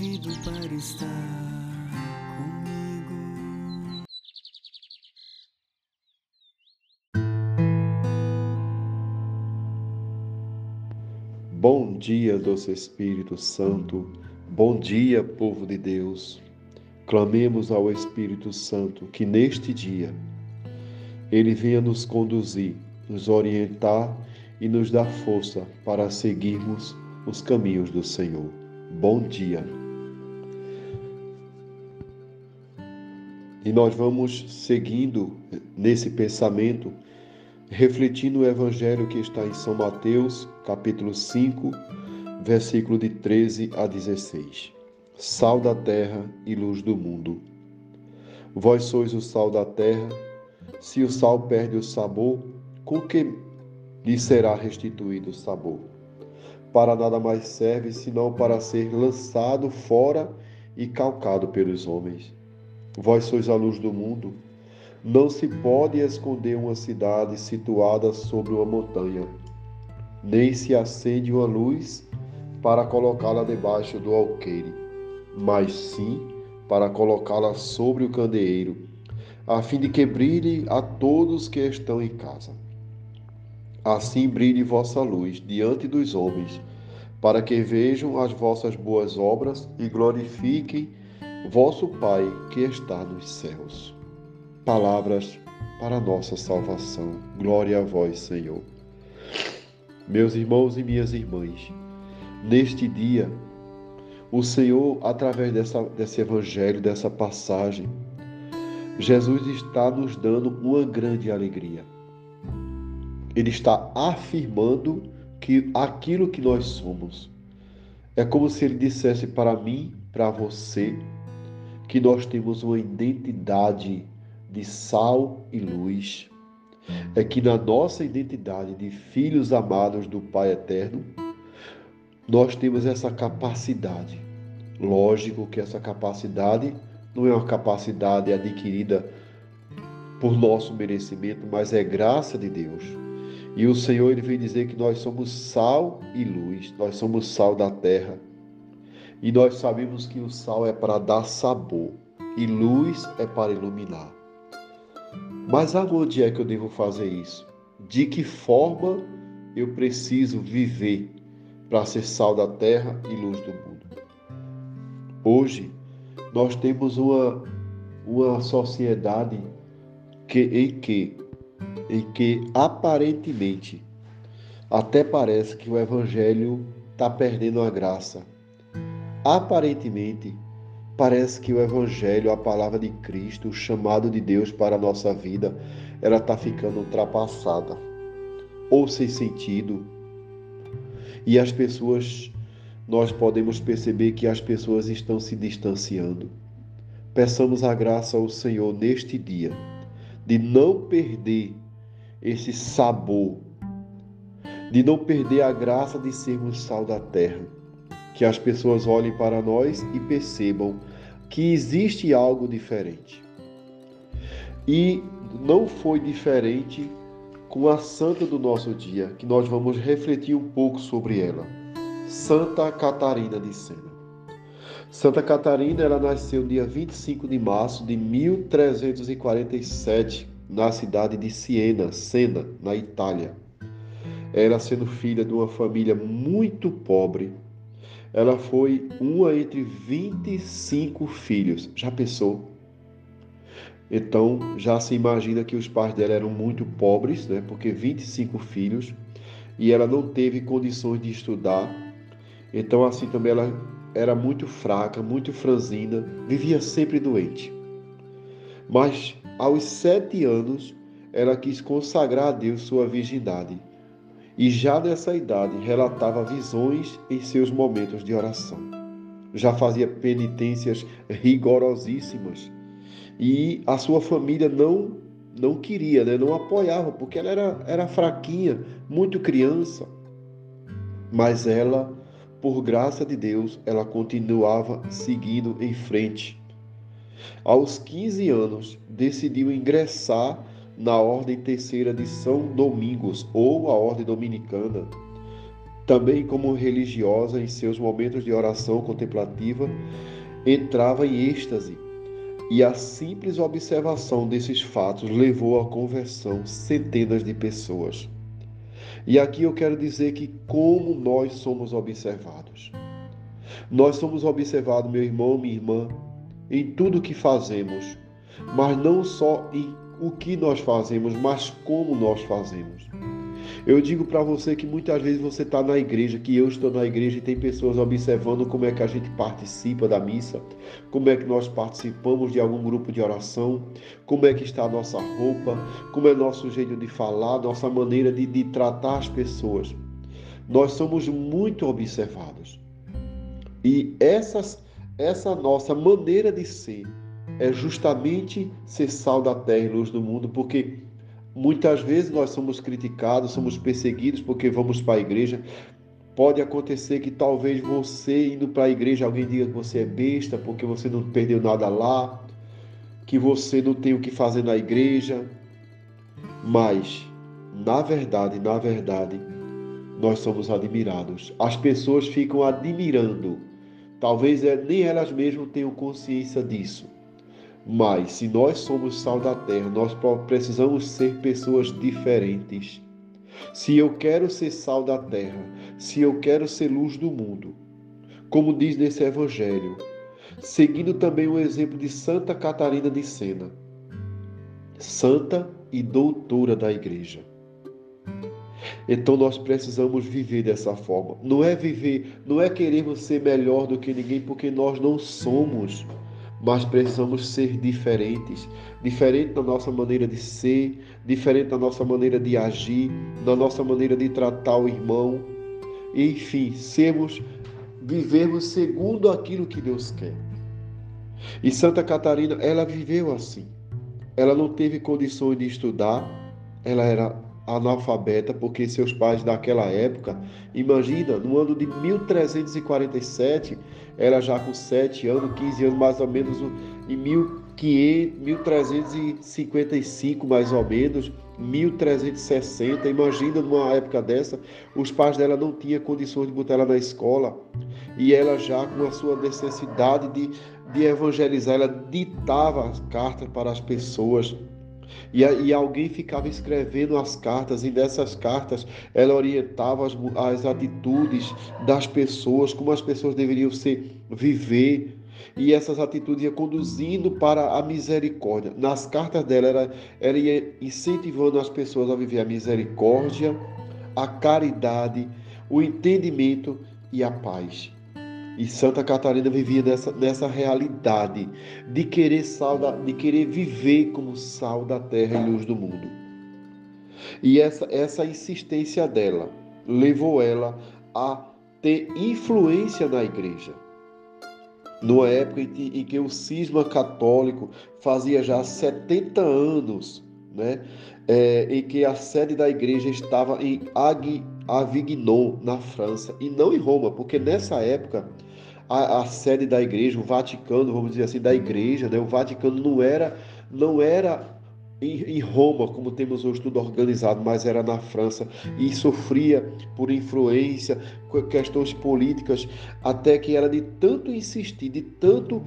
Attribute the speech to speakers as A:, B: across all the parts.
A: convido para estar comigo.
B: Bom dia, doce Espírito Santo. Bom dia, povo de Deus. Clamemos ao Espírito Santo que neste dia ele venha nos conduzir, nos orientar e nos dar força para seguirmos os caminhos do Senhor. Bom dia. E nós vamos seguindo nesse pensamento, refletindo o evangelho que está em São Mateus, capítulo 5, versículo de 13 a 16 sal da terra e luz do mundo. Vós sois o sal da terra, se o sal perde o sabor, com que lhe será restituído o sabor? Para nada mais serve senão para ser lançado fora e calcado pelos homens. Vós sois a luz do mundo. Não se pode esconder uma cidade situada sobre uma montanha, nem se acende uma luz para colocá-la debaixo do alqueire mas sim para colocá-la sobre o candeeiro, a fim de que brilhe a todos que estão em casa. Assim brilhe vossa luz diante dos homens, para que vejam as vossas boas obras e glorifiquem vosso Pai que está nos céus. Palavras para nossa salvação. Glória a vós, Senhor. Meus irmãos e minhas irmãs, neste dia, o Senhor, através dessa, desse evangelho, dessa passagem, Jesus está nos dando uma grande alegria. Ele está afirmando que aquilo que nós somos é como se ele dissesse para mim, para você, que nós temos uma identidade de sal e luz. É que na nossa identidade de filhos amados do Pai Eterno, nós temos essa capacidade. Lógico que essa capacidade não é uma capacidade adquirida por nosso merecimento, mas é graça de Deus. E o Senhor ele vem dizer que nós somos sal e luz, nós somos sal da terra. E nós sabemos que o sal é para dar sabor e luz é para iluminar. Mas aonde é que eu devo fazer isso? De que forma eu preciso viver para ser sal da terra e luz do mundo. Hoje, nós temos uma, uma sociedade que, em, que, em que aparentemente até parece que o Evangelho está perdendo a graça. Aparentemente, parece que o Evangelho, a palavra de Cristo, o chamado de Deus para a nossa vida, ela está ficando ultrapassada ou sem sentido e as pessoas, nós podemos perceber que as pessoas estão se distanciando. Peçamos a graça ao Senhor neste dia de não perder esse sabor, de não perder a graça de sermos sal da terra. Que as pessoas olhem para nós e percebam que existe algo diferente. E não foi diferente com a santa do nosso dia, que nós vamos refletir um pouco sobre ela. Santa Catarina de Sena. Santa Catarina, ela nasceu dia 25 de março de 1347, na cidade de Siena, Sena, na Itália. Ela sendo filha de uma família muito pobre, ela foi uma entre 25 filhos. Já pensou? Então já se imagina que os pais dela eram muito pobres, né? Porque 25 filhos e ela não teve condições de estudar. Então assim também ela era muito fraca, muito franzina, vivia sempre doente. Mas aos sete anos ela quis consagrar a Deus sua virgindade e já nessa idade relatava visões em seus momentos de oração. Já fazia penitências rigorosíssimas e a sua família não não queria, né? não apoiava, porque ela era, era fraquinha, muito criança. Mas ela, por graça de Deus, ela continuava seguindo em frente. Aos 15 anos, decidiu ingressar na Ordem Terceira de São Domingos, ou a Ordem Dominicana. Também como religiosa, em seus momentos de oração contemplativa, entrava em êxtase, e a simples observação desses fatos levou à conversão centenas de pessoas. E aqui eu quero dizer que como nós somos observados. Nós somos observados, meu irmão, minha irmã, em tudo que fazemos, mas não só em o que nós fazemos, mas como nós fazemos. Eu digo para você que muitas vezes você está na igreja, que eu estou na igreja e tem pessoas observando como é que a gente participa da missa, como é que nós participamos de algum grupo de oração, como é que está a nossa roupa, como é nosso jeito de falar, nossa maneira de, de tratar as pessoas. Nós somos muito observados. E essas, essa nossa maneira de ser é justamente ser sal da terra e luz do mundo, porque muitas vezes nós somos criticados, somos perseguidos porque vamos para a igreja. Pode acontecer que talvez você indo para a igreja alguém diga que você é besta porque você não perdeu nada lá, que você não tem o que fazer na igreja. Mas, na verdade, na verdade, nós somos admirados. As pessoas ficam admirando. Talvez é, nem elas mesmas tenham consciência disso mas se nós somos sal da terra, nós precisamos ser pessoas diferentes. Se eu quero ser sal da terra, se eu quero ser luz do mundo, como diz nesse evangelho, seguindo também o exemplo de Santa Catarina de Sena, santa e doutora da igreja. Então nós precisamos viver dessa forma. Não é viver, não é querermos ser melhor do que ninguém, porque nós não somos mas precisamos ser diferentes, diferente da nossa maneira de ser, diferente da nossa maneira de agir, da nossa maneira de tratar o irmão, enfim, sermos vivermos segundo aquilo que Deus quer. E Santa Catarina, ela viveu assim. Ela não teve condições de estudar, ela era analfabeta, porque seus pais daquela época, imagina, no ano de 1347, ela já com 7 anos, 15 anos mais ou menos, em 1500, 1355 mais ou menos, 1360, imagina numa época dessa, os pais dela não tinham condições de botar ela na escola, e ela já com a sua necessidade de, de evangelizar, ela ditava as cartas para as pessoas, e, e alguém ficava escrevendo as cartas, e nessas cartas ela orientava as, as atitudes das pessoas, como as pessoas deveriam ser, viver, e essas atitudes iam conduzindo para a misericórdia. Nas cartas dela, ela, ela ia incentivando as pessoas a viver a misericórdia, a caridade, o entendimento e a paz. E Santa Catarina vivia nessa, nessa realidade de querer, sal da, de querer viver como sal da terra e luz do mundo. E essa, essa insistência dela levou ela a ter influência na igreja. Numa época em que o cisma católico fazia já 70 anos, né, é, em que a sede da igreja estava em Avignon, na França, e não em Roma, porque nessa época a, a, sede da igreja, o Vaticano, vamos dizer assim, da igreja, né? O Vaticano não era, não era em, em Roma, como temos hoje tudo organizado, mas era na França. E sofria por influência, questões políticas, até que era de tanto insistir, de tanto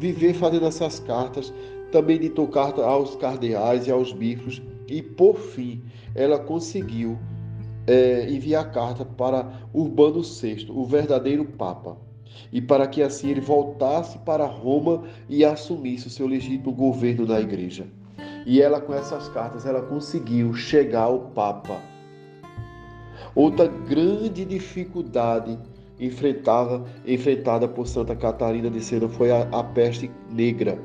B: viver fazendo essas cartas, também de tocar aos cardeais e aos bispos, e por fim ela conseguiu é, enviar carta para Urbano VI, o verdadeiro Papa e para que assim ele voltasse para Roma e assumisse o seu legítimo governo na igreja. E ela, com essas cartas, ela conseguiu chegar ao Papa. Outra grande dificuldade enfrentada, enfrentada por Santa Catarina de Sena foi a, a peste negra,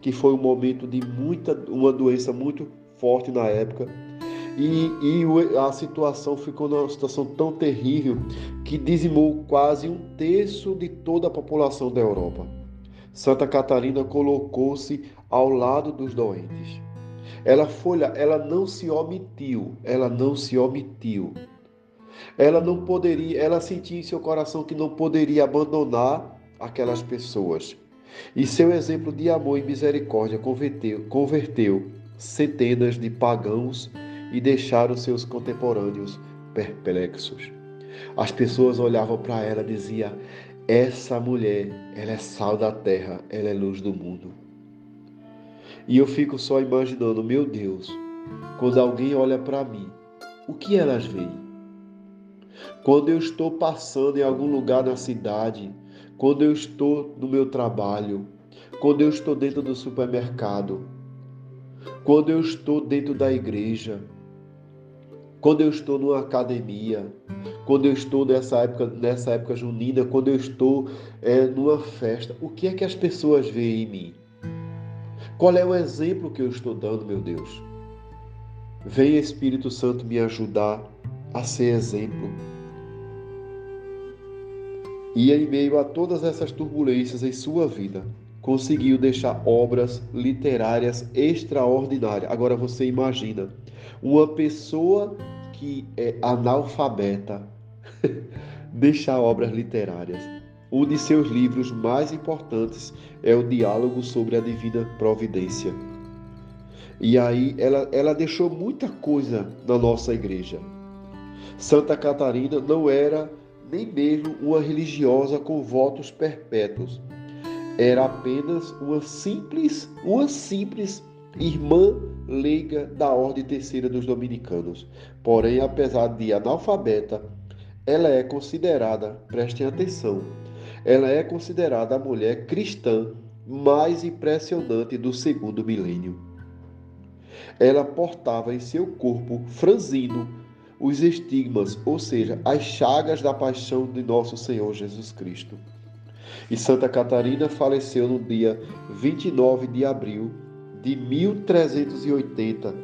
B: que foi um momento de muita, uma doença muito forte na época, e, e a situação ficou numa situação tão terrível que dizimou quase um terço de toda a população da Europa. Santa Catarina colocou-se ao lado dos doentes. Ela foi, ela não se omitiu, ela não se omitiu. Ela não poderia, ela sentia em seu coração que não poderia abandonar aquelas pessoas. E seu exemplo de amor e misericórdia converteu, converteu centenas de pagãos e deixaram seus contemporâneos perplexos. As pessoas olhavam para ela e diziam: Essa mulher, ela é sal da terra, ela é luz do mundo. E eu fico só imaginando, meu Deus, quando alguém olha para mim, o que elas veem? Quando eu estou passando em algum lugar na cidade, quando eu estou no meu trabalho, quando eu estou dentro do supermercado, quando eu estou dentro da igreja, quando eu estou numa academia, quando eu estou nessa época, nessa época junina, quando eu estou é, numa festa, o que é que as pessoas veem em mim? Qual é o exemplo que eu estou dando, meu Deus? Venha Espírito Santo me ajudar a ser exemplo. E em meio a todas essas turbulências em sua vida, conseguiu deixar obras literárias extraordinárias. Agora você imagina uma pessoa que é analfabeta deixar obras literárias. Um de seus livros mais importantes é o Diálogo sobre a Divina Providência. E aí ela, ela deixou muita coisa na nossa igreja. Santa Catarina não era nem mesmo uma religiosa com votos perpétuos. Era apenas uma simples, uma simples irmã leiga da Ordem Terceira dos Dominicanos. Porém, apesar de analfabeta, ela é considerada, prestem atenção, ela é considerada a mulher cristã mais impressionante do segundo milênio. Ela portava em seu corpo franzino os estigmas, ou seja, as chagas da paixão de nosso Senhor Jesus Cristo. E Santa Catarina faleceu no dia 29 de abril de 1380,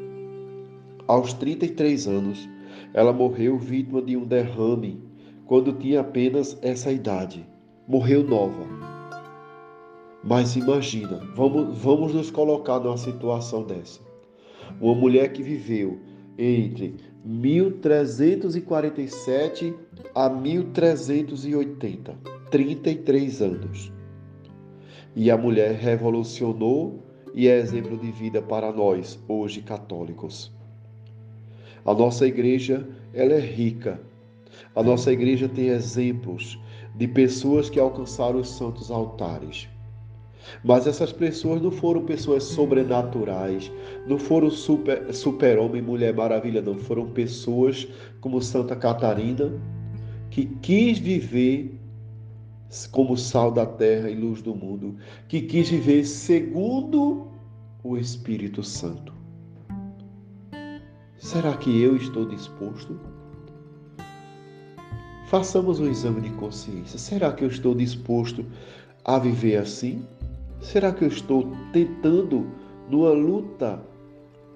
B: aos 33 anos. Ela morreu vítima de um derrame quando tinha apenas essa idade. Morreu nova. Mas imagina, vamos, vamos nos colocar numa situação dessa. Uma mulher que viveu entre 1347 a 1380, 33 anos. E a mulher revolucionou e é exemplo de vida para nós, hoje católicos. A nossa igreja, ela é rica. A nossa igreja tem exemplos de pessoas que alcançaram os santos altares. Mas essas pessoas não foram pessoas sobrenaturais, não foram super, super-homem, mulher maravilha, não. Foram pessoas como Santa Catarina, que quis viver como sal da terra e luz do mundo, que quis viver segundo o Espírito Santo. Será que eu estou disposto? Façamos um exame de consciência. Será que eu estou disposto a viver assim? Será que eu estou tentando, numa luta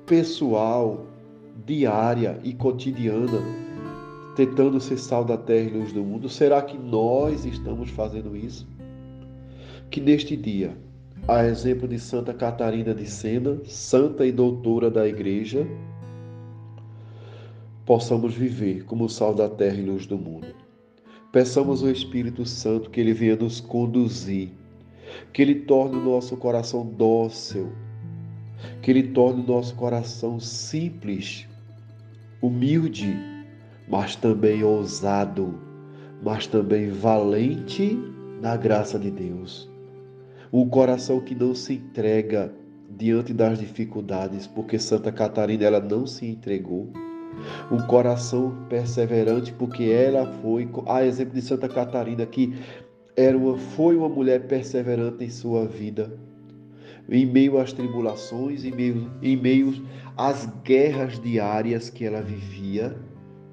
B: pessoal, diária e cotidiana, tentando ser sal da terra e luz do mundo? Será que nós estamos fazendo isso? Que neste dia, a exemplo de Santa Catarina de Sena, santa e doutora da Igreja, possamos viver como sal da terra e luz do mundo. Peçamos ao Espírito Santo que ele venha nos conduzir, que ele torne o nosso coração dócil, que ele torne o nosso coração simples, humilde, mas também ousado, mas também valente na graça de Deus. Um coração que não se entrega diante das dificuldades, porque Santa Catarina ela não se entregou. Um coração perseverante, porque ela foi, a exemplo de Santa Catarina, que era uma, foi uma mulher perseverante em sua vida, em meio às tribulações, em meio, em meio às guerras diárias que ela vivia,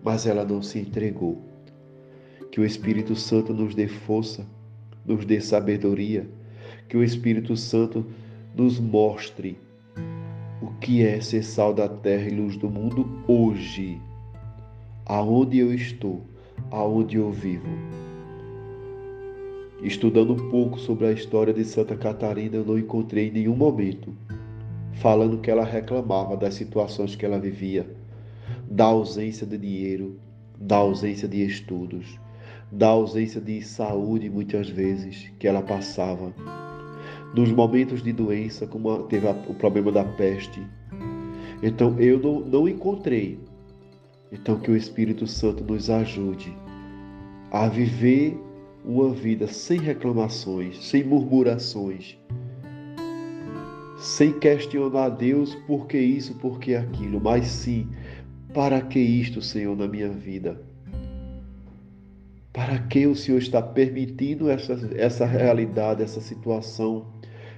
B: mas ela não se entregou. Que o Espírito Santo nos dê força, nos dê sabedoria, que o Espírito Santo nos mostre o que é ser sal da terra e luz do mundo hoje, aonde eu estou, aonde eu vivo. Estudando um pouco sobre a história de Santa Catarina, eu não encontrei em nenhum momento falando que ela reclamava das situações que ela vivia, da ausência de dinheiro, da ausência de estudos, da ausência de saúde muitas vezes que ela passava nos momentos de doença, como teve o problema da peste. Então eu não, não encontrei. Então que o Espírito Santo nos ajude a viver uma vida sem reclamações, sem murmurações, sem questionar Deus por que isso, por que aquilo, mas sim, para que isto, Senhor, na minha vida? Para que o Senhor está permitindo essa, essa realidade, essa situação,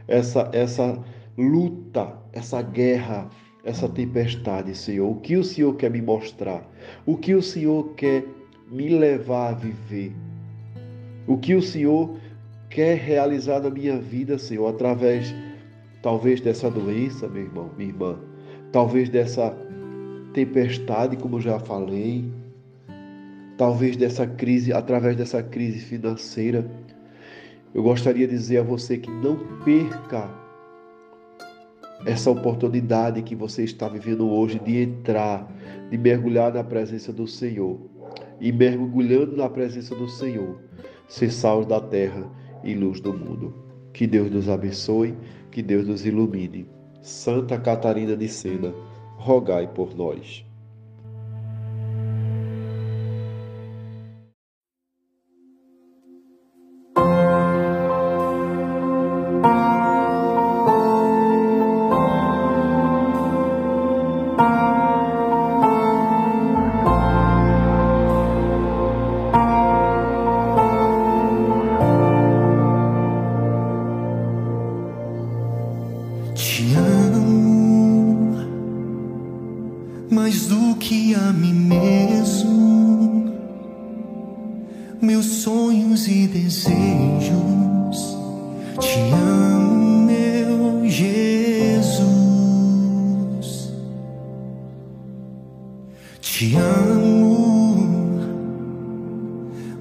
B: essa, essa luta, essa guerra, essa tempestade, Senhor? O que o Senhor quer me mostrar? O que o Senhor quer me levar a viver? O que o Senhor quer realizar na minha vida, Senhor, através talvez dessa doença, meu irmão, minha irmã, talvez dessa tempestade, como já falei, talvez dessa crise, através dessa crise financeira. Eu gostaria de dizer a você que não perca essa oportunidade que você está vivendo hoje de entrar, de mergulhar na presença do Senhor. E mergulhando na presença do Senhor, ser sal da terra e luz do mundo. Que Deus nos abençoe, que Deus nos ilumine. Santa Catarina de Sena, rogai por nós.
A: Te amo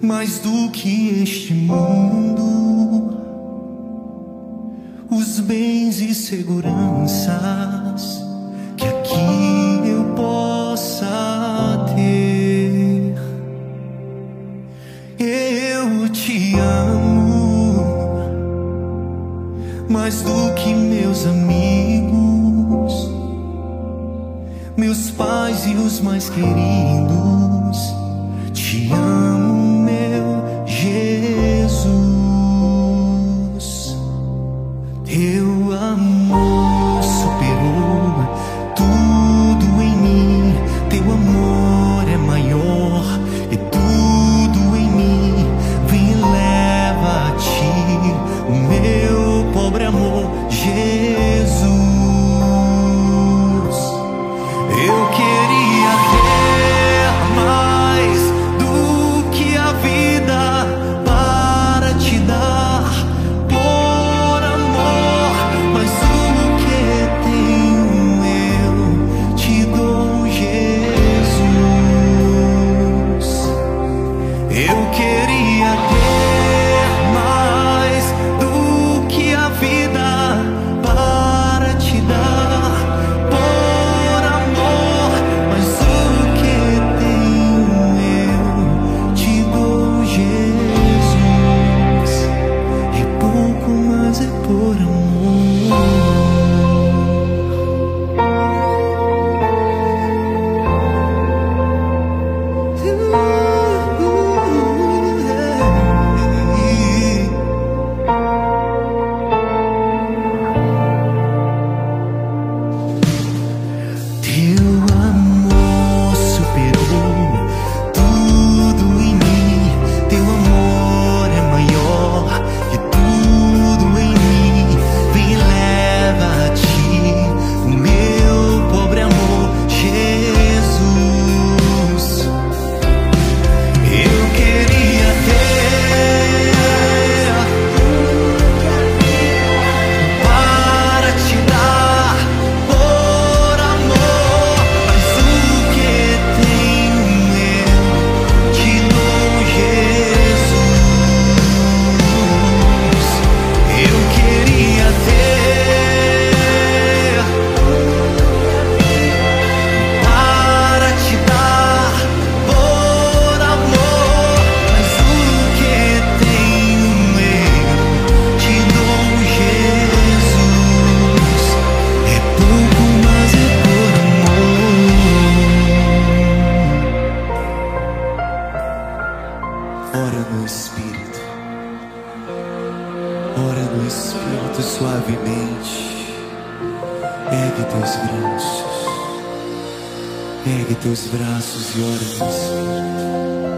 A: mais do que este mundo, os bens e seguranças e Ergue teus braços e ora Espírito.